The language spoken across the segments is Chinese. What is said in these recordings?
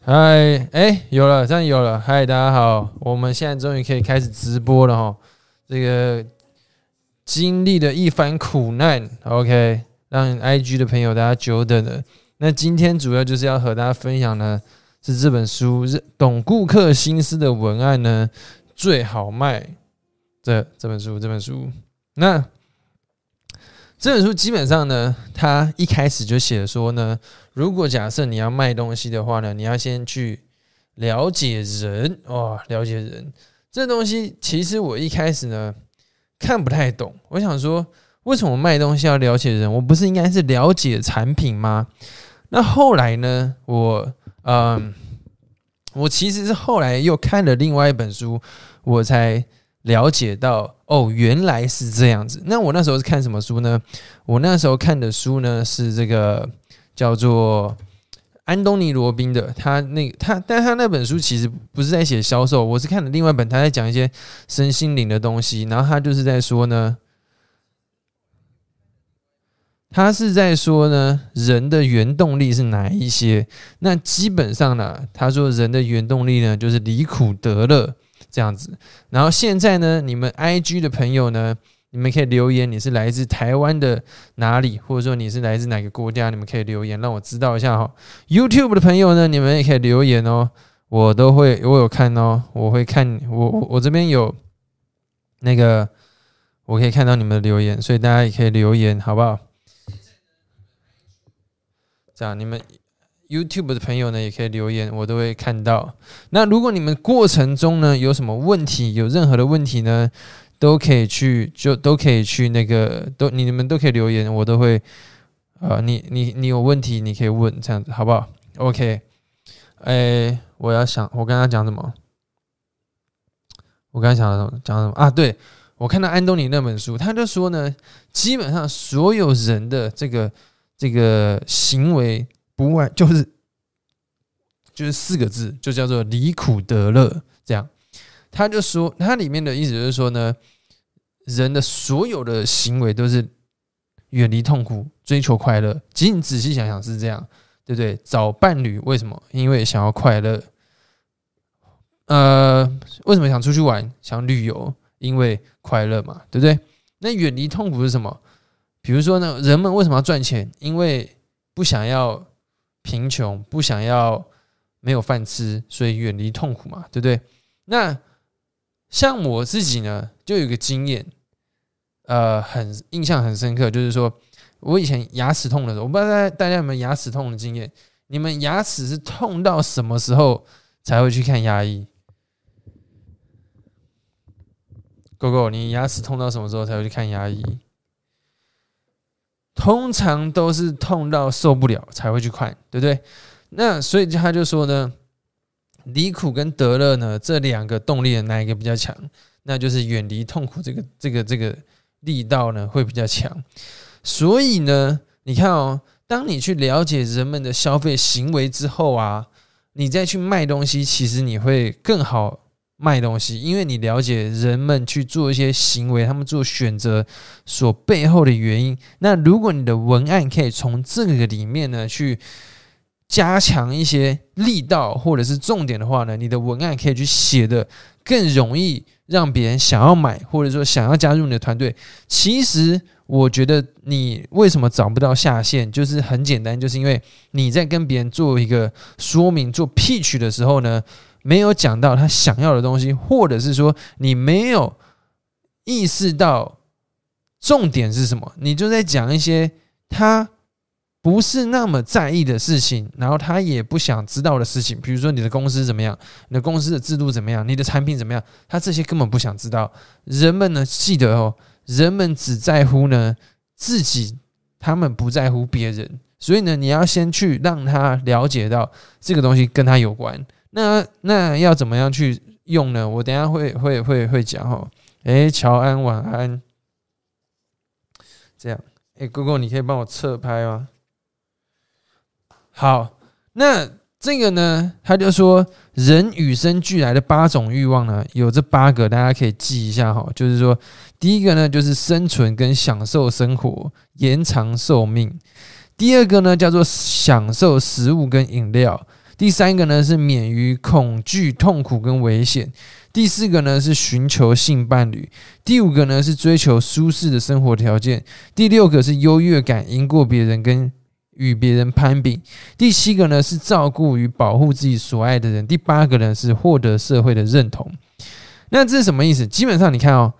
嗨，哎，有了，这样有了。嗨，大家好，我们现在终于可以开始直播了哈。这个经历了一番苦难，OK，让 IG 的朋友大家久等了。那今天主要就是要和大家分享呢，是这本书《懂顾客心思的文案》呢最好卖这这本书，这本书。那这本书基本上呢，它一开始就写说呢。如果假设你要卖东西的话呢，你要先去了解人哇，了解人这东西，其实我一开始呢看不太懂。我想说，为什么卖东西要了解人？我不是应该是了解产品吗？那后来呢，我嗯，我其实是后来又看了另外一本书，我才了解到哦，原来是这样子。那我那时候是看什么书呢？我那时候看的书呢是这个。叫做安东尼·罗宾的，他那他，但他那本书其实不是在写销售，我是看了另外一本，他在讲一些身心灵的东西，然后他就是在说呢，他是在说呢，人的原动力是哪一些？那基本上呢，他说人的原动力呢，就是离苦得乐这样子。然后现在呢，你们 IG 的朋友呢？你们可以留言，你是来自台湾的哪里，或者说你是来自哪个国家？你们可以留言让我知道一下哈。YouTube 的朋友呢，你们也可以留言哦，我都会，我有看哦，我会看，我我这边有那个，我可以看到你们的留言，所以大家也可以留言，好不好？这样，你们 YouTube 的朋友呢，也可以留言，我都会看到。那如果你们过程中呢有什么问题，有任何的问题呢？都可以去，就都可以去那个，都你们都可以留言，我都会，呃，你你你有问题你可以问，这样子好不好？OK，哎，我要想，我跟他讲什么？我刚刚讲？讲什么啊？对我看到安东尼那本书，他就说呢，基本上所有人的这个这个行为，不外就是就是四个字，就叫做离苦得乐，这样。他就说，他里面的意思就是说呢。人的所有的行为都是远离痛苦，追求快乐。其实你仔细想想是这样，对不对？找伴侣为什么？因为想要快乐。呃，为什么想出去玩、想旅游？因为快乐嘛，对不对？那远离痛苦是什么？比如说呢，人们为什么要赚钱？因为不想要贫穷，不想要没有饭吃，所以远离痛苦嘛，对不对？那像我自己呢，就有个经验。呃，很印象很深刻，就是说我以前牙齿痛的时候，我不知道大家有没有牙齿痛的经验。你们牙齿是痛到什么时候才会去看牙医？狗狗，你牙齿痛到什么时候才会去看牙医？通常都是痛到受不了才会去看，对不对？那所以他就说呢，离苦跟得乐呢这两个动力的哪一个比较强？那就是远离痛苦这个这个这个。力道呢会比较强，所以呢，你看哦，当你去了解人们的消费行为之后啊，你再去卖东西，其实你会更好卖东西，因为你了解人们去做一些行为，他们做选择所背后的原因。那如果你的文案可以从这个里面呢去加强一些力道或者是重点的话呢，你的文案可以去写的更容易。让别人想要买，或者说想要加入你的团队，其实我觉得你为什么找不到下线，就是很简单，就是因为你在跟别人做一个说明、做 pitch 的时候呢，没有讲到他想要的东西，或者是说你没有意识到重点是什么，你就在讲一些他。不是那么在意的事情，然后他也不想知道的事情，比如说你的公司怎么样，你的公司的制度怎么样，你的产品怎么样，他这些根本不想知道。人们呢，记得哦，人们只在乎呢自己，他们不在乎别人。所以呢，你要先去让他了解到这个东西跟他有关。那那要怎么样去用呢？我等下会会会会讲哦。诶，乔安晚安。这样，诶，哥哥，你可以帮我侧拍吗？好，那这个呢？他就说，人与生俱来的八种欲望呢，有这八个，大家可以记一下哈。就是说，第一个呢，就是生存跟享受生活，延长寿命；第二个呢，叫做享受食物跟饮料；第三个呢是免于恐惧、痛苦跟危险；第四个呢是寻求性伴侣；第五个呢是追求舒适的生活条件；第六个是优越感，赢过别人跟与别人攀比；第七个呢是照顾与保护自己所爱的人；第八个呢是获得社会的认同。那这是什么意思？基本上你看哦，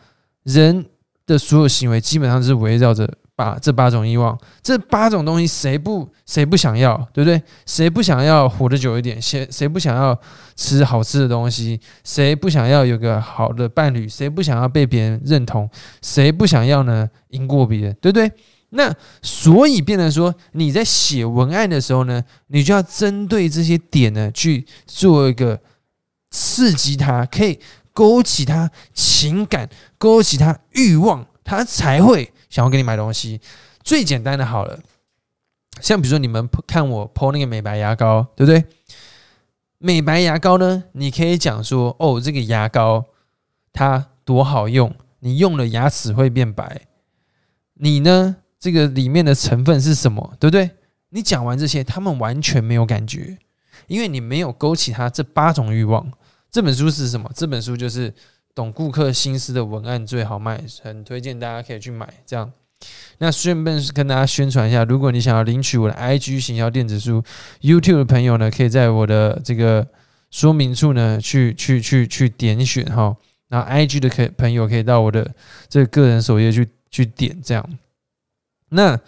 人的所有行为基本上是围绕着。把这八种欲望，这八种东西，谁不谁不想要，对不对？谁不想要活得久一点？谁谁不想要吃好吃的东西？谁不想要有个好的伴侣？谁不想要被别人认同？谁不想要呢？赢过别人，对不对？那所以变成说，你在写文案的时候呢，你就要针对这些点呢，去做一个刺激他，可以勾起他情感，勾起他欲望，他才会。想要给你买东西，最简单的好了，像比如说你们看我抛那个美白牙膏，对不对？美白牙膏呢，你可以讲说，哦，这个牙膏它多好用，你用了牙齿会变白。你呢，这个里面的成分是什么，对不对？你讲完这些，他们完全没有感觉，因为你没有勾起他这八种欲望。这本书是什么？这本书就是。懂顾客心思的文案最好卖，很推荐大家可以去买。这样，那顺便跟大家宣传一下，如果你想要领取我的 IG 行销电子书，YouTube 的朋友呢，可以在我的这个说明处呢去去去去点选哈。然后 IG 的可朋友可以到我的这个个人首页去去点这样。那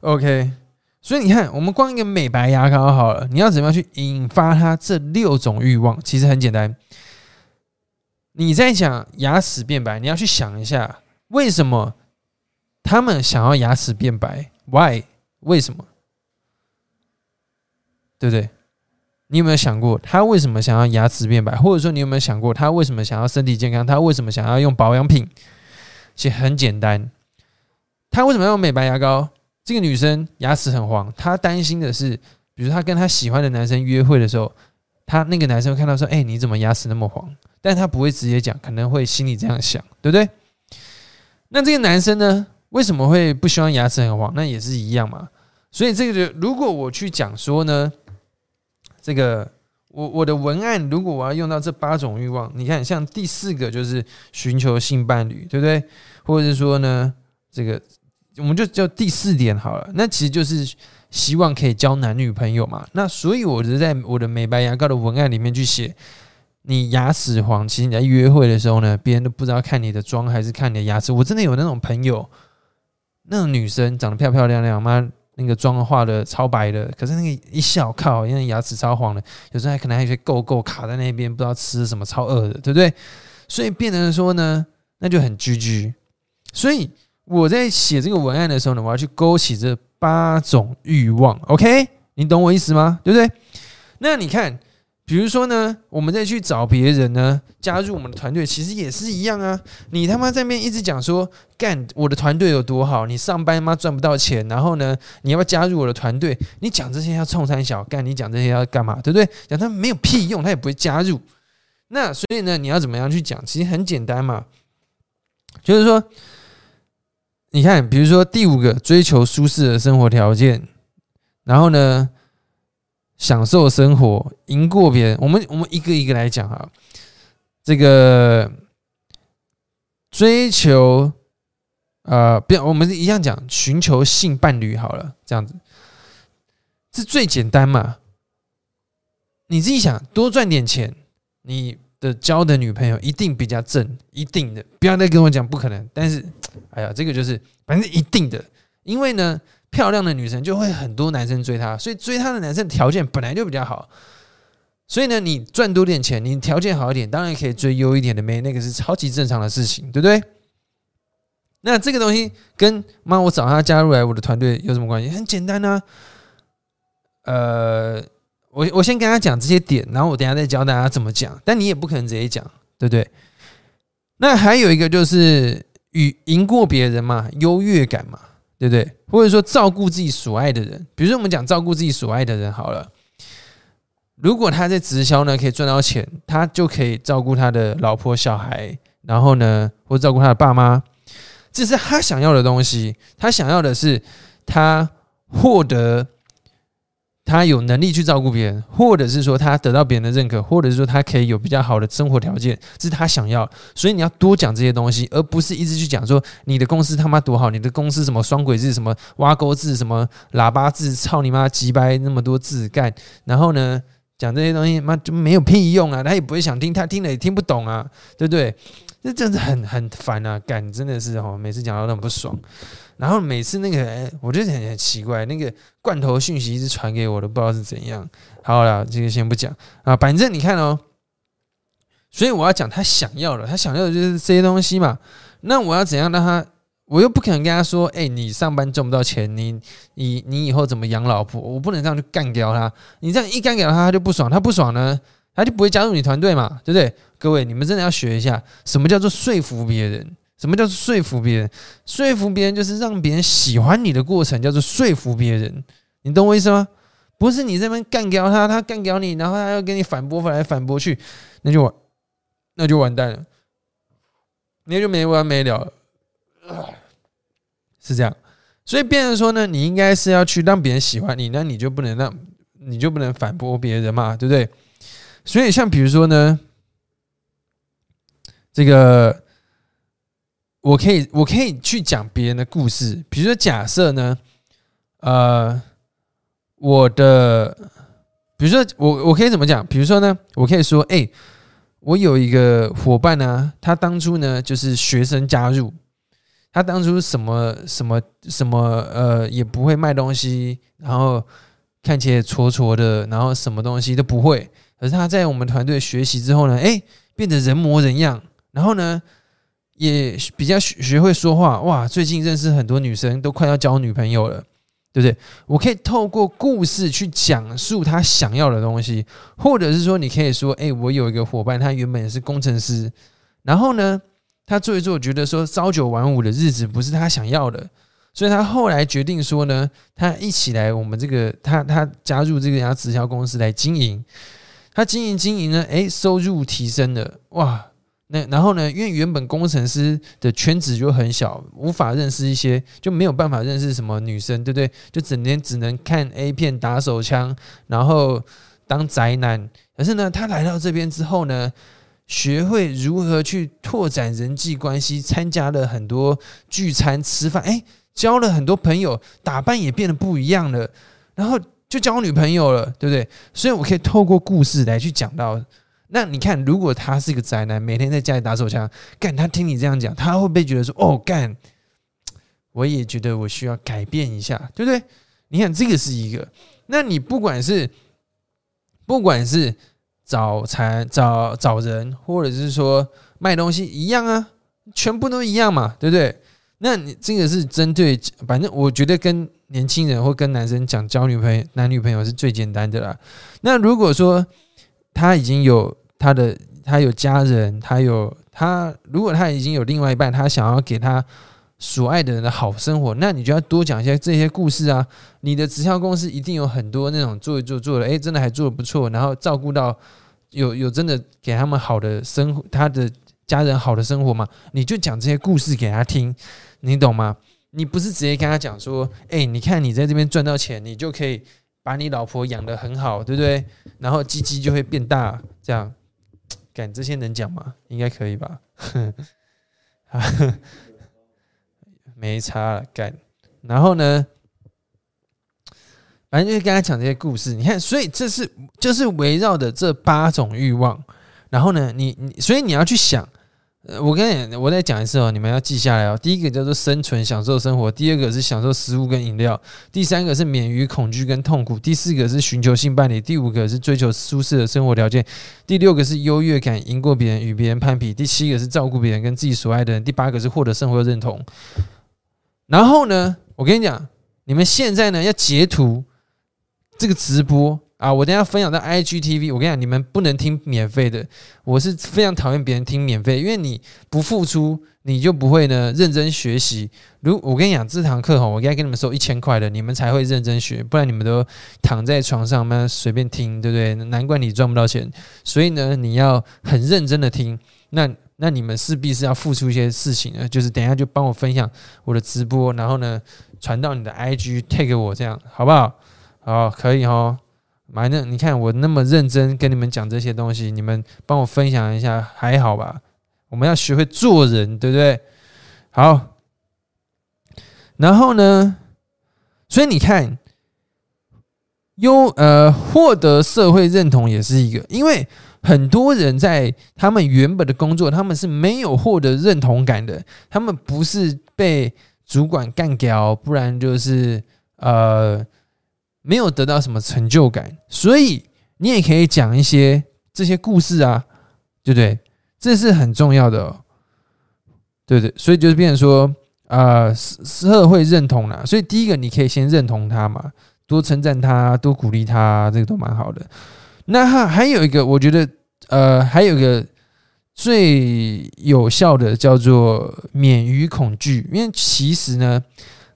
OK，所以你看，我们光一个美白牙膏好了，你要怎么样去引发它这六种欲望？其实很简单。你在讲牙齿变白，你要去想一下，为什么他们想要牙齿变白？Why？为什么？对不对？你有没有想过他为什么想要牙齿变白？或者说你有没有想过他为什么想要身体健康？他为什么想要用保养品？其实很简单，他为什么要用美白牙膏？这个女生牙齿很黄，她担心的是，比如她跟她喜欢的男生约会的时候，她那个男生看到说：“哎，你怎么牙齿那么黄？”但他不会直接讲，可能会心里这样想，对不对？那这个男生呢，为什么会不希望牙齿很黄？那也是一样嘛。所以这个就，如果我去讲说呢，这个我我的文案，如果我要用到这八种欲望，你看，像第四个就是寻求性伴侣，对不对？或者是说呢，这个我们就叫第四点好了。那其实就是希望可以交男女朋友嘛。那所以我就在我的美白牙膏的文案里面去写。你牙齿黄，其实你在约会的时候呢，别人都不知道看你的妆还是看你的牙齿。我真的有那种朋友，那种女生长得漂漂亮亮，妈那个妆化的超白的，可是那个一笑靠，因为牙齿超黄的，有时候还可能还有些垢垢卡在那边，不知道吃什么，超饿的，对不对？所以变成说呢，那就很居居。所以我在写这个文案的时候呢，我要去勾起这八种欲望，OK？你懂我意思吗？对不对？那你看。比如说呢，我们再去找别人呢，加入我们的团队，其实也是一样啊。你他妈在那边一直讲说，干我的团队有多好，你上班妈赚不到钱，然后呢，你要不要加入我的团队？你讲这些要冲三小干，你讲这些要干嘛？对不对？讲他没有屁用，他也不会加入。那所以呢，你要怎么样去讲？其实很简单嘛，就是说，你看，比如说第五个，追求舒适的生活条件，然后呢？享受生活，赢过别人。我们我们一个一个来讲哈。这个追求，呃，不，我们一样讲，寻求性伴侣好了，这样子，这最简单嘛。你自己想，多赚点钱，你的交的女朋友一定比较正，一定的。不要再跟我讲不可能。但是，哎呀，这个就是反正一定的，因为呢。漂亮的女生就会很多男生追她，所以追她的男生条件本来就比较好。所以呢，你赚多点钱，你条件好一点，当然可以追优一点的妹，那个是超级正常的事情，对不对？那这个东西跟妈我找她加入来我的团队有什么关系？很简单啊。呃，我我先跟他讲这些点，然后我等下再教大家怎么讲。但你也不可能直接讲，对不对？那还有一个就是与赢过别人嘛，优越感嘛。对不对？或者说照顾自己所爱的人，比如说我们讲照顾自己所爱的人好了。如果他在直销呢可以赚到钱，他就可以照顾他的老婆小孩，然后呢，或照顾他的爸妈，这是他想要的东西。他想要的是他获得他有能力去照顾别人，或者是说他得到别人的认可，或者是说他可以有比较好的生活条件，是他想要。所以你要多讲这些东西，而不是一直去讲说你的公司他妈多好，你的公司什么双轨制、什么挖沟制、什么喇叭制，操你妈鸡掰那么多字干，然后呢？讲这些东西，妈就没有屁用啊！他也不会想听，他听了也听不懂啊，对不对？这真的很很烦啊！干真的是哦，每次讲到都很不爽。然后每次那个，我觉得很很奇怪，那个罐头讯息一直传给我，都不知道是怎样。好了，这个先不讲啊，反正你看哦。所以我要讲他想要的，他想要的就是这些东西嘛。那我要怎样让他？我又不可能跟他说：“哎，你上班挣不到钱，你你你以后怎么养老婆？”我不能这样去干掉他。你这样一干掉他，他就不爽，他不爽呢，他就不会加入你团队嘛，对不对？各位，你们真的要学一下，什么叫做说服别人？什么叫做说服别人？说服别人就是让别人喜欢你的过程，叫做说服别人。你懂我意思吗？不是你这边干掉他，他干掉你，然后他要跟你反驳反来反驳去，那就完，那就完蛋了，那就没完没了。是这样，所以变成说呢，你应该是要去让别人喜欢你，那你就不能让，你就不能反驳别人嘛，对不对？所以像比如说呢，这个我可以我可以去讲别人的故事，比如说假设呢，呃，我的，比如说我我可以怎么讲？比如说呢，我可以说，哎。我有一个伙伴呢，他当初呢就是学生加入，他当初什么什么什么呃也不会卖东西，然后看起来挫挫的，然后什么东西都不会。可是他在我们团队学习之后呢，哎，变得人模人样，然后呢也比较学学会说话，哇，最近认识很多女生，都快要交女朋友了。对不对？我可以透过故事去讲述他想要的东西，或者是说，你可以说：“哎，我有一个伙伴，他原本是工程师，然后呢，他做一做，觉得说朝九晚五的日子不是他想要的，所以他后来决定说呢，他一起来我们这个，他他加入这个家直销公司来经营，他经营经营呢，哎，收入提升了，哇！”那然后呢？因为原本工程师的圈子就很小，无法认识一些，就没有办法认识什么女生，对不对？就整天只能看 A 片、打手枪，然后当宅男。可是呢，他来到这边之后呢，学会如何去拓展人际关系，参加了很多聚餐、吃饭，哎，交了很多朋友，打扮也变得不一样了，然后就交女朋友了，对不对？所以我可以透过故事来去讲到。那你看，如果他是个宅男，每天在家里打手枪，干他听你这样讲，他会不会觉得说，哦，干，我也觉得我需要改变一下，对不对？你看这个是一个，那你不管是不管是找财找找人，或者是说卖东西一样啊，全部都一样嘛，对不对？那你这个是针对，反正我觉得跟年轻人或跟男生讲交女朋友、男女朋友是最简单的啦。那如果说他已经有。他的他有家人，他有他。如果他已经有另外一半，他想要给他所爱的人的好生活，那你就要多讲一些这些故事啊。你的直销公司一定有很多那种做一做做的，哎，真的还做的不错，然后照顾到有有真的给他们好的生活，他的家人好的生活嘛。你就讲这些故事给他听，你懂吗？你不是直接跟他讲说，哎，你看你在这边赚到钱，你就可以把你老婆养得很好，对不对？然后鸡鸡就会变大，这样。敢这些能讲吗？应该可以吧。没差了，干。然后呢，反正就是跟他讲这些故事。你看，所以这是就是围绕的这八种欲望。然后呢，你你所以你要去想。我跟你，我再讲一次哦，你们要记下来哦。第一个叫做生存，享受生活；第二个是享受食物跟饮料；第三个是免于恐惧跟痛苦；第四个是寻求性伴侣；第五个是追求舒适的生活条件；第六个是优越感，赢过别人，与别人攀比；第七个是照顾别人跟自己所爱的人；第八个是获得生活认同。然后呢，我跟你讲，你们现在呢要截图这个直播。啊！我等下分享到 IGTV，我跟你讲，你们不能听免费的。我是非常讨厌别人听免费，因为你不付出，你就不会呢认真学习。如我跟你讲，这堂课哈，我应该跟你们收一千块的，你们才会认真学，不然你们都躺在床上嘛随便听，对不对？难怪你赚不到钱。所以呢，你要很认真的听。那那你们势必是要付出一些事情的，就是等下就帮我分享我的直播，然后呢传到你的 IG，take 我这样好不好？好，可以哦。反正你看我那么认真跟你们讲这些东西，你们帮我分享一下，还好吧？我们要学会做人，对不对？好，然后呢？所以你看，优呃获得社会认同也是一个，因为很多人在他们原本的工作，他们是没有获得认同感的，他们不是被主管干掉，不然就是呃。没有得到什么成就感，所以你也可以讲一些这些故事啊，对不对？这是很重要的，哦，对对？所以就是变成说，啊，社会认同啦。所以第一个，你可以先认同他嘛，多称赞他，多鼓励他，这个都蛮好的。那还还有一个，我觉得，呃，还有一个最有效的叫做免于恐惧，因为其实呢，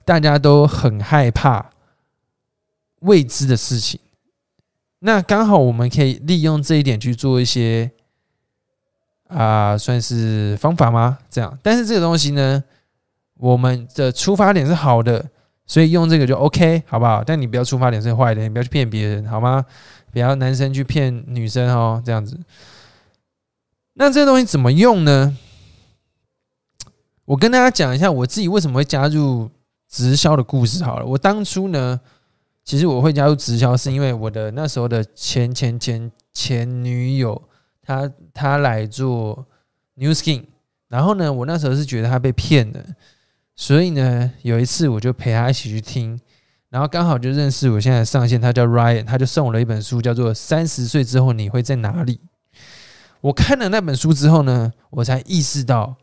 大家都很害怕。未知的事情，那刚好我们可以利用这一点去做一些啊，算是方法吗？这样，但是这个东西呢，我们的出发点是好的，所以用这个就 OK，好不好？但你不要出发点是坏的，你不要去骗别人，好吗？不要男生去骗女生哦，这样子。那这个东西怎么用呢？我跟大家讲一下我自己为什么会加入直销的故事。好了，我当初呢。其实我会加入直销，是因为我的那时候的前前前前女友，她她来做 New Skin，然后呢，我那时候是觉得她被骗了，所以呢，有一次我就陪她一起去听，然后刚好就认识我现在上线，他叫 Ryan，他就送我了一本书，叫做《三十岁之后你会在哪里》。我看了那本书之后呢，我才意识到，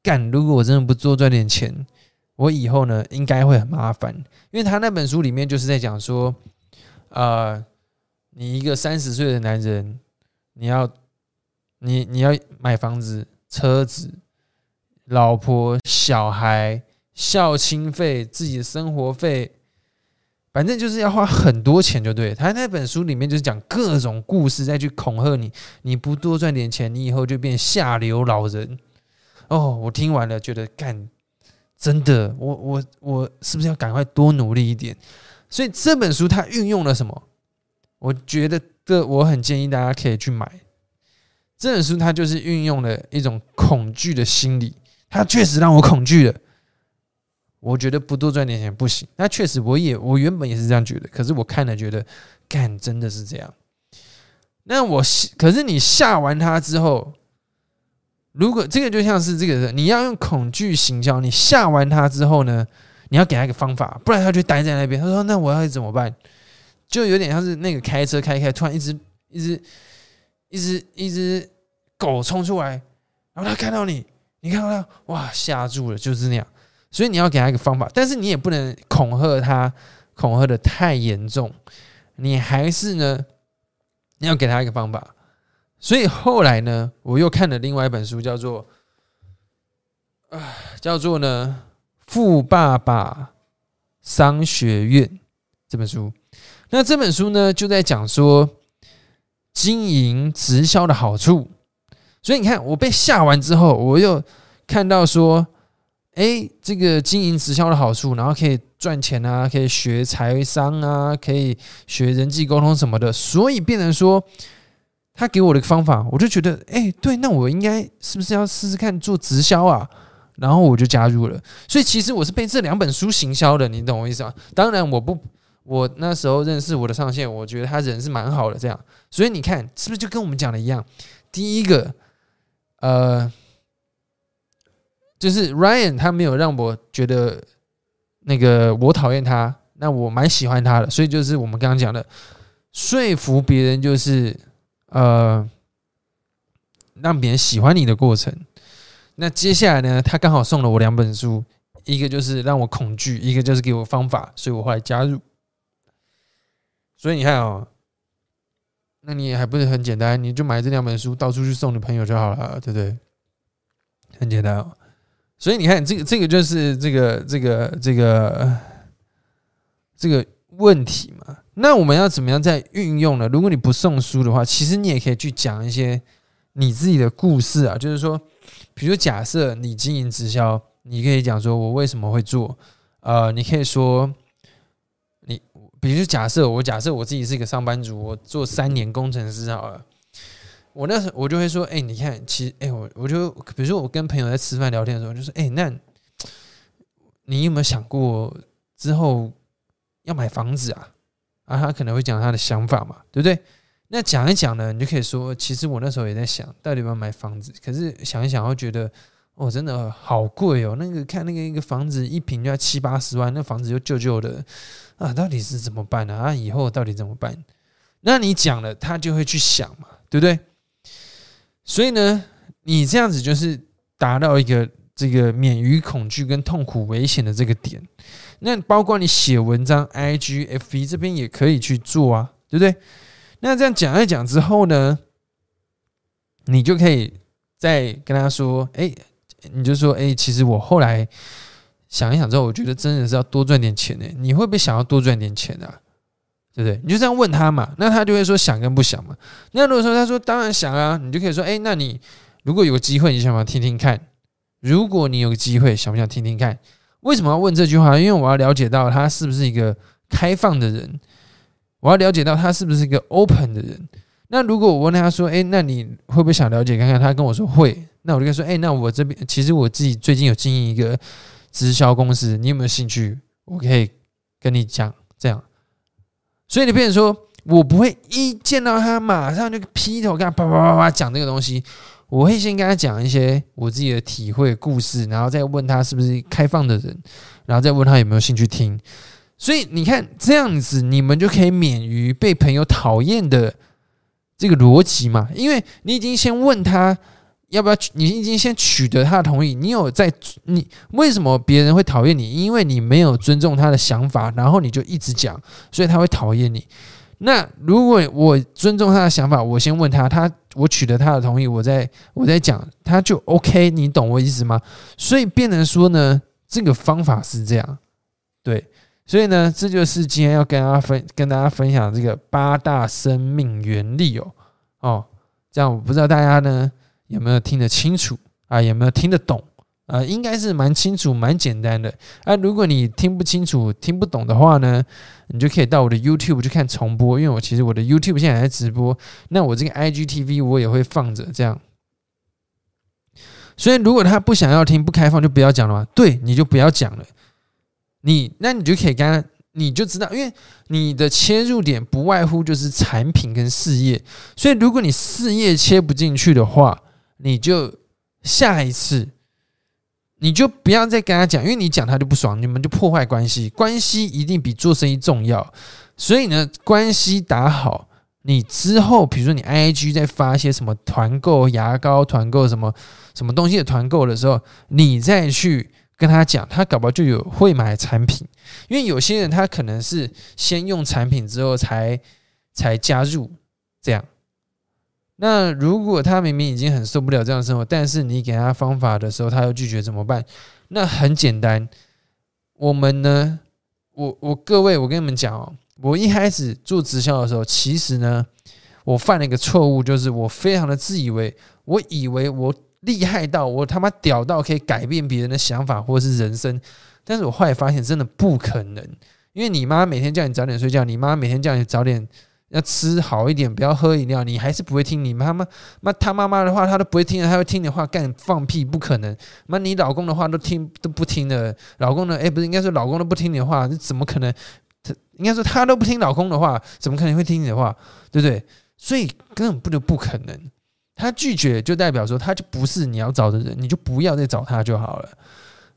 干，如果我真的不多赚点钱。我以后呢，应该会很麻烦，因为他那本书里面就是在讲说，呃，你一个三十岁的男人，你要，你你要买房子、车子、老婆、小孩、孝亲费、自己的生活费，反正就是要花很多钱，就对。他那本书里面就是讲各种故事，再去恐吓你，你不多赚点钱，你以后就变下流老人。哦，我听完了，觉得干。真的，我我我是不是要赶快多努力一点？所以这本书它运用了什么？我觉得这我很建议大家可以去买这本书。它就是运用了一种恐惧的心理，它确实让我恐惧了。我觉得不多赚点钱不行。那确实，我也我原本也是这样觉得。可是我看了觉得，干真的是这样。那我可是你下完它之后。如果这个就像是这个，你要用恐惧行销，你吓完他之后呢，你要给他一个方法，不然他就待在那边。他说：“那我要怎么办？”就有点像是那个开车开开，突然一只一只一只一只狗冲出来，然后他看到你，你看到他，哇，吓住了，就是那样。所以你要给他一个方法，但是你也不能恐吓他，恐吓的太严重。你还是呢，你要给他一个方法。所以后来呢，我又看了另外一本书，叫做啊，叫做呢《富爸爸商学院》这本书。那这本书呢，就在讲说经营直销的好处。所以你看，我被吓完之后，我又看到说，哎，这个经营直销的好处，然后可以赚钱啊，可以学财商啊，可以学人际沟通什么的，所以变成说。他给我的方法，我就觉得，哎，对，那我应该是不是要试试看做直销啊？然后我就加入了。所以其实我是被这两本书行销的，你懂我意思吗？当然，我不，我那时候认识我的上线，我觉得他人是蛮好的，这样。所以你看，是不是就跟我们讲的一样？第一个，呃，就是 Ryan 他没有让我觉得那个我讨厌他，那我蛮喜欢他的。所以就是我们刚刚讲的，说服别人就是。呃，让别人喜欢你的过程。那接下来呢？他刚好送了我两本书，一个就是让我恐惧，一个就是给我方法，所以我后来加入。所以你看哦，那你还不是很简单？你就买这两本书，到处去送你朋友就好了，对不对？很简单哦。所以你看，这个这个就是这个这个这个这个问题嘛。那我们要怎么样在运用呢？如果你不送书的话，其实你也可以去讲一些你自己的故事啊。就是说，比如假设你经营直销，你可以讲说我为什么会做。呃，你可以说你，比如假设我假设我自己是一个上班族，我做三年工程师好了，我那时我就会说，哎，你看，其实，哎，我我就比如说我跟朋友在吃饭聊天的时候，就说，哎，那你有没有想过之后要买房子啊？啊，他可能会讲他的想法嘛，对不对？那讲一讲呢，你就可以说，其实我那时候也在想，到底要不要买房子，可是想一想，会觉得。哦，真的好贵哦！那个看那个一个房子一平就要七八十万，那房子又旧旧的啊，到底是怎么办呢？啊，以后到底怎么办？那你讲了，他就会去想嘛，对不对？所以呢，你这样子就是达到一个这个免于恐惧跟痛苦危险的这个点。那包括你写文章，I G F V 这边也可以去做啊，对不对？那这样讲一讲之后呢，你就可以再跟他说，哎。你就说，哎，其实我后来想一想之后，我觉得真的是要多赚点钱呢。你会不会想要多赚点钱啊？对不对？你就这样问他嘛，那他就会说想跟不想嘛。那如果说他说当然想啊，你就可以说，哎，那你如果有机会，你想不想听听看？如果你有个机会，想不想听听看？为什么要问这句话？因为我要了解到他是不是一个开放的人，我要了解到他是不是一个 open 的人。那如果我问他说，哎，那你会不会想了解看看？他跟我说会。那我就跟他说，哎，那我这边其实我自己最近有经营一个直销公司，你有没有兴趣？我可以跟你讲这样。所以你变成说我不会一见到他马上就劈头跟他叭叭叭叭讲这个东西，我会先跟他讲一些我自己的体会故事，然后再问他是不是开放的人，然后再问他有没有兴趣听。所以你看这样子，你们就可以免于被朋友讨厌的这个逻辑嘛，因为你已经先问他。要不要？你已经先取得他的同意，你有在你为什么别人会讨厌你？因为你没有尊重他的想法，然后你就一直讲，所以他会讨厌你。那如果我尊重他的想法，我先问他，他我取得他的同意，我再我再讲，他就 OK。你懂我意思吗？所以变成说呢，这个方法是这样，对。所以呢，这就是今天要跟大家分跟大家分享这个八大生命原理哦哦，这样我不知道大家呢。有没有听得清楚啊？有没有听得懂啊？应该是蛮清楚、蛮简单的啊。如果你听不清楚、听不懂的话呢，你就可以到我的 YouTube 去看重播，因为我其实我的 YouTube 现在在直播，那我这个 IGTV 我也会放着这样。所以如果他不想要听、不开放，就不要讲了嘛。对，你就不要讲了。你那你就可以跟他。你就知道，因为你的切入点不外乎就是产品跟事业，所以如果你事业切不进去的话，你就下一次你就不要再跟他讲，因为你讲他就不爽，你们就破坏关系。关系一定比做生意重要，所以呢，关系打好，你之后比如说你 I G 在发一些什么团购牙膏、团购什么什么东西的团购的时候，你再去。跟他讲，他搞不好就有会买产品，因为有些人他可能是先用产品之后才才加入这样。那如果他明明已经很受不了这样的生活，但是你给他方法的时候，他又拒绝怎么办？那很简单，我们呢，我我各位，我跟你们讲哦，我一开始做直销的时候，其实呢，我犯了一个错误，就是我非常的自以为，我以为我。厉害到我他妈屌到可以改变别人的想法或是人生，但是我后来发现真的不可能，因为你妈每天叫你早点睡觉，你妈每天叫你早点要吃好一点，不要喝饮料，你还是不会听。你妈妈妈他妈妈的话，他都不会听的，他会听你的话干放屁，不可能。妈，你老公的话都听都不听的，老公呢？哎，不是应该说老公都不听你的话，这怎么可能？他应该说他都不听老公的话，怎么可能会听你的话？对不对？所以根本不就不可能。他拒绝就代表说他就不是你要找的人，你就不要再找他就好了。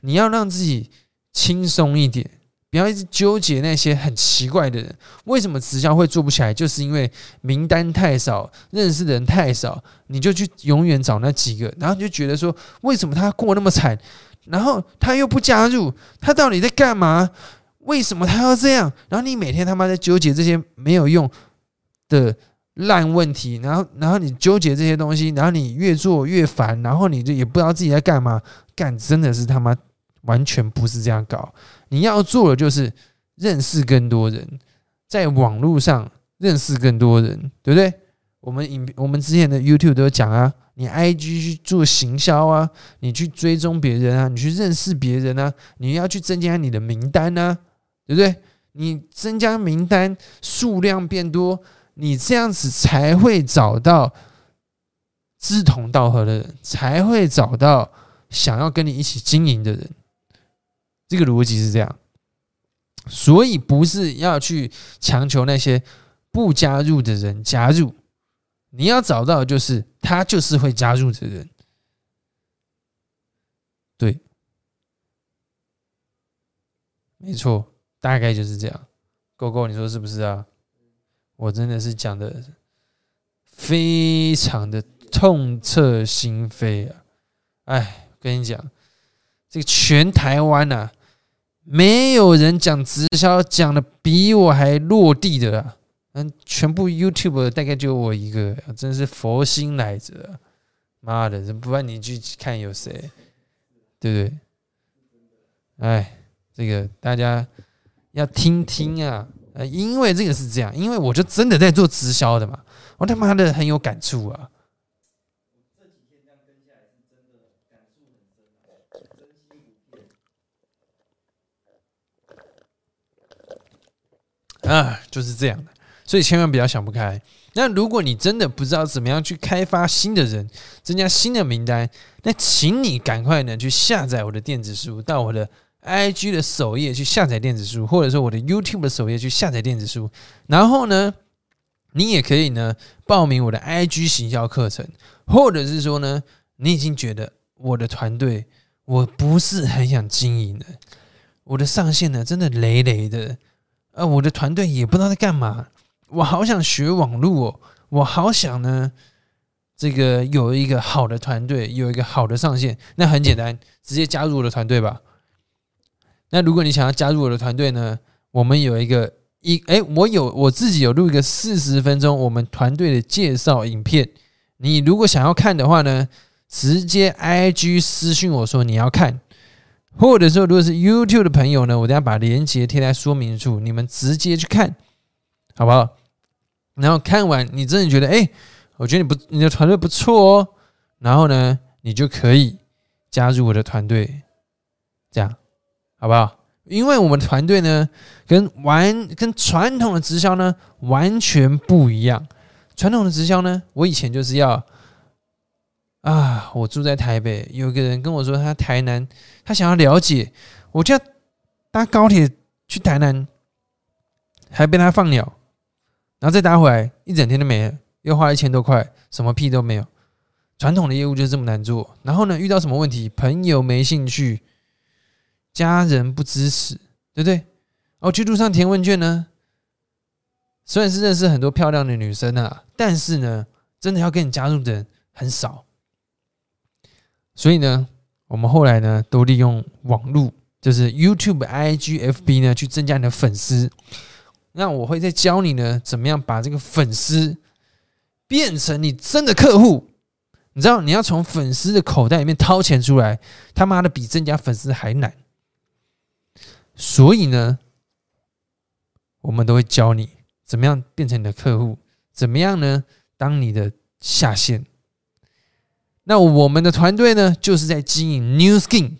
你要让自己轻松一点，不要一直纠结那些很奇怪的人。为什么直销会做不起来？就是因为名单太少，认识的人太少，你就去永远找那几个，然后就觉得说为什么他过那么惨，然后他又不加入，他到底在干嘛？为什么他要这样？然后你每天他妈在纠结这些没有用的。烂问题，然后，然后你纠结这些东西，然后你越做越烦，然后你就也不知道自己在干嘛，干真的是他妈完全不是这样搞。你要做的就是认识更多人，在网络上认识更多人，对不对？我们影我们之前的 YouTube 都有讲啊，你 IG 去做行销啊，你去追踪别人啊，你去认识别人啊，你要去增加你的名单啊，对不对？你增加名单数量变多，你这样子才会找到志同道合的人，才会找到想要跟你一起经营的人。这个逻辑是这样，所以不是要去强求那些不加入的人加入，你要找到就是他就是会加入的人。对，没错，大概就是这样。狗狗，你说是不是啊？我真的是讲的非常的痛彻心扉啊！哎，跟你讲，这个全台湾呐，没有人讲直销讲的比我还落地的啊！嗯，全部 YouTube 大概就我一个，真是佛心来着！妈的，不然你去看有谁？对不对？哎，这个大家要听听啊！呃，因为这个是这样，因为我就真的在做直销的嘛，我他妈的很有感触啊！啊，就是这样的，所以千万不要想不开。那如果你真的不知道怎么样去开发新的人，增加新的名单，那请你赶快呢去下载我的电子书，到我的 IG 的首页去下载电子书，或者说我的 YouTube 的首页去下载电子书。然后呢，你也可以呢报名我的 IG 行销课程，或者是说呢，你已经觉得我的团队我不是很想经营了，我的上线呢真的累累的，呃，我的团队也不知道在干嘛。我好想学网络哦，我好想呢，这个有一个好的团队，有一个好的上线，那很简单，直接加入我的团队吧。那如果你想要加入我的团队呢，我们有一个一哎，我有我自己有录一个四十分钟我们团队的介绍影片，你如果想要看的话呢，直接 I G 私信我说你要看，或者说如果是 YouTube 的朋友呢，我等下把链接贴在说明处，你们直接去看。好不好？然后看完，你真的觉得，哎，我觉得你不，你的团队不错哦。然后呢，你就可以加入我的团队，这样好不好？因为我们团队呢，跟完跟传统的直销呢完全不一样。传统的直销呢，我以前就是要啊，我住在台北，有个人跟我说他台南，他想要了解，我就要搭高铁去台南，还被他放鸟。然后再打回来，一整天都没了，又花一千多块，什么屁都没有。传统的业务就是这么难做。然后呢，遇到什么问题，朋友没兴趣，家人不支持，对不对？哦，去路上填问卷呢，虽然是认识很多漂亮的女生啊，但是呢，真的要跟你加入的人很少。所以呢，我们后来呢，都利用网络，就是 YouTube、IG、FB 呢，去增加你的粉丝。那我会再教你呢，怎么样把这个粉丝变成你真的客户？你知道，你要从粉丝的口袋里面掏钱出来，他妈的比增加粉丝还难。所以呢，我们都会教你怎么样变成你的客户，怎么样呢？当你的下线。那我们的团队呢，就是在经营 New Skin。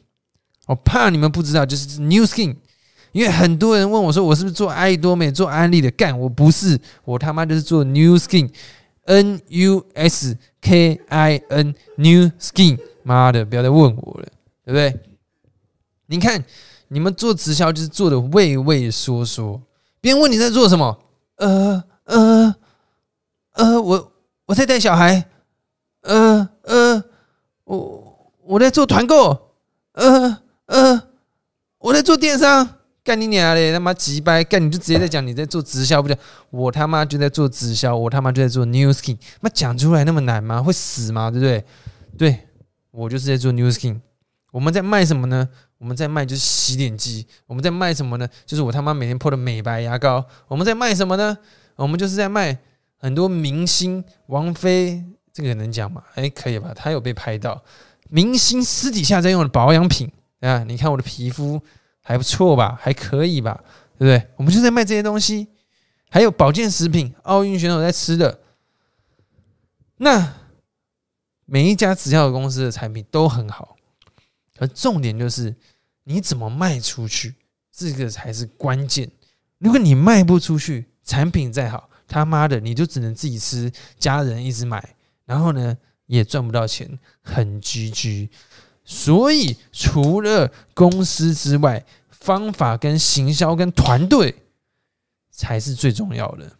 我怕你们不知道，就是 New Skin。因为很多人问我说：“我是不是做爱多美、做安利的？”干，我不是，我他妈就是做 New Skin，N U S K I N New Skin。妈的，不要再问我了，对不对？你看，你们做直销就是做的畏畏缩缩。别人问你在做什么？呃呃呃，我我在带小孩。呃呃，我我在做团购。呃呃，我在做电商。干你娘嘞！他妈急掰干你就直接在讲你在做直销不讲，我他妈就在做直销，我他妈就在做 New Skin。妈讲出来那么难吗？会死吗？对不对？对我就是在做 New Skin。我们在卖什么呢？我们在卖就是洗脸机。我们在卖什么呢？就是我他妈每天泼的美白牙膏。我们在卖什么呢？我们就是在卖很多明星王菲，这个能讲吗？哎，可以吧？他有被拍到明星私底下在用的保养品啊！你看我的皮肤。还不错吧，还可以吧，对不对？我们就在卖这些东西，还有保健食品，奥运选手在吃的。那每一家直销公司的产品都很好，而重点就是你怎么卖出去，这个才是关键。如果你卖不出去，产品再好，他妈的你就只能自己吃，家人一直买，然后呢也赚不到钱，很居居。所以除了公司之外，方法跟行销跟团队才是最重要的。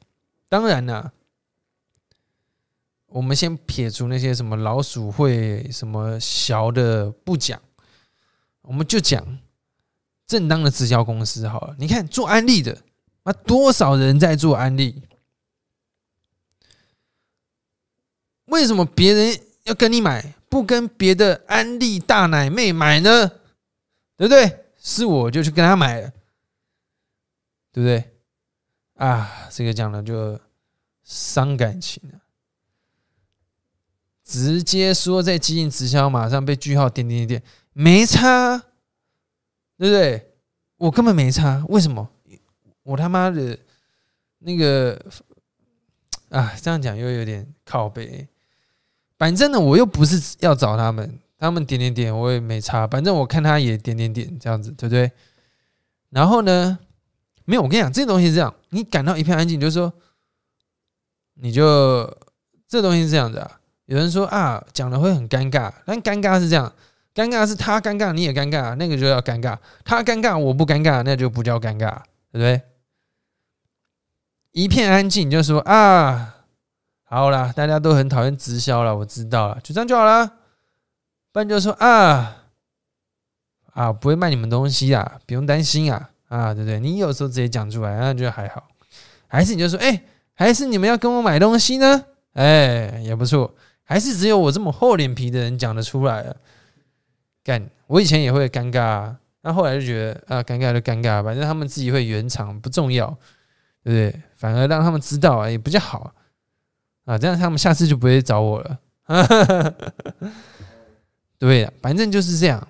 当然啦，我们先撇除那些什么老鼠会、什么小的不讲，我们就讲正当的直销公司好了。你看做安利的，那多少人在做安利？为什么别人要跟你买，不跟别的安利大奶妹买呢？对不对？是我就去跟他买了，对不对？啊，这个讲了就伤感情了。直接说在基因直销，马上被句号点点点，没差，对不对？我根本没差，为什么？我他妈的，那个啊，这样讲又有点靠背。反正呢，我又不是要找他们。他们点点点，我也没差，反正我看他也点点点这样子，对不对？然后呢，没有，我跟你讲，这东西是这样，你感到一片安静，就是说，你就这东西是这样子啊。有人说啊，讲的会很尴尬，但尴尬是这样，尴尬是他尴尬，你也尴尬，那个就要尴尬。他尴尬，我不尴尬，那就不叫尴尬，对不对？一片安静，就说啊，好了，大家都很讨厌直销了，我知道了，就这样就好了。不然就说啊啊，不会卖你们东西啊，不用担心啊啊，对不对？你有时候直接讲出来，那就还好。还是你就说，哎，还是你们要跟我买东西呢？哎，也不错。还是只有我这么厚脸皮的人讲得出来了。干，我以前也会尴尬，啊那后来就觉得啊，尴尬就尴尬，反正他们自己会圆场，不重要，对不对？反而让他们知道啊也比较好，啊这样他们下次就不会找我了。对，反正就是这样。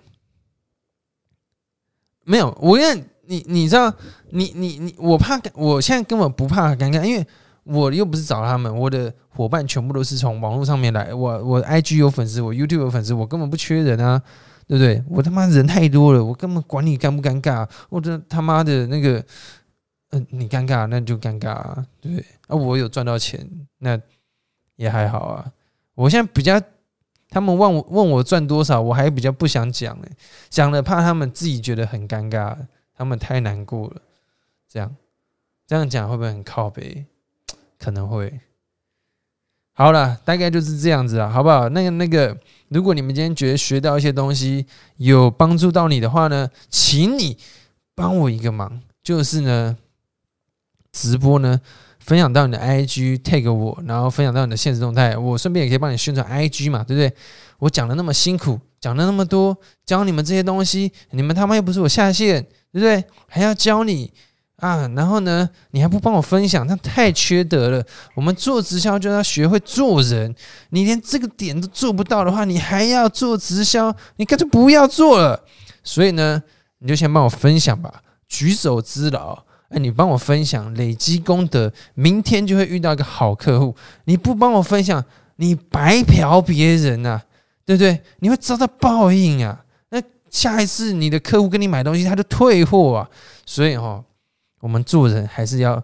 没有，我跟你，你知道，你你你，我怕，我现在根本不怕尴尬，因为我又不是找他们，我的伙伴全部都是从网络上面来。我我 IG 有粉丝，我 YouTube 有粉丝，我根本不缺人啊，对不对？我他妈人太多了，我根本管你尴不尴尬。我这他妈的那个，嗯，你尴尬那就尴尬，啊，对不对？啊，我有赚到钱，那也还好啊。我现在比较。他们问我问我赚多少，我还比较不想讲哎，讲了怕他们自己觉得很尴尬，他们太难过了。这样这样讲会不会很靠背？可能会。好了，大概就是这样子啊，好不好？那个那个，如果你们今天觉得学到一些东西有帮助到你的话呢，请你帮我一个忙，就是呢，直播呢。分享到你的 IG tag 我，然后分享到你的现实动态，我顺便也可以帮你宣传 IG 嘛，对不对？我讲了那么辛苦，讲了那么多，教你们这些东西，你们他妈又不是我下线，对不对？还要教你啊，然后呢，你还不帮我分享，那太缺德了。我们做直销就要学会做人，你连这个点都做不到的话，你还要做直销，你干脆不要做了。所以呢，你就先帮我分享吧，举手之劳。哎，你帮我分享，累积功德，明天就会遇到一个好客户。你不帮我分享，你白嫖别人呐，对不对？你会遭到报应啊！那下一次你的客户跟你买东西，他就退货啊。所以哈，我们做人还是要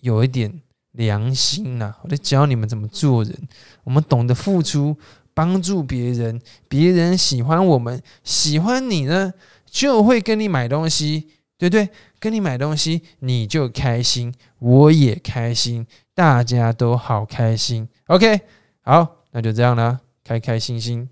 有一点良心呐。我在教你们怎么做人，我们懂得付出，帮助别人，别人喜欢我们，喜欢你呢，就会跟你买东西，对不对？跟你买东西，你就开心，我也开心，大家都好开心。OK，好，那就这样啦，开开心心。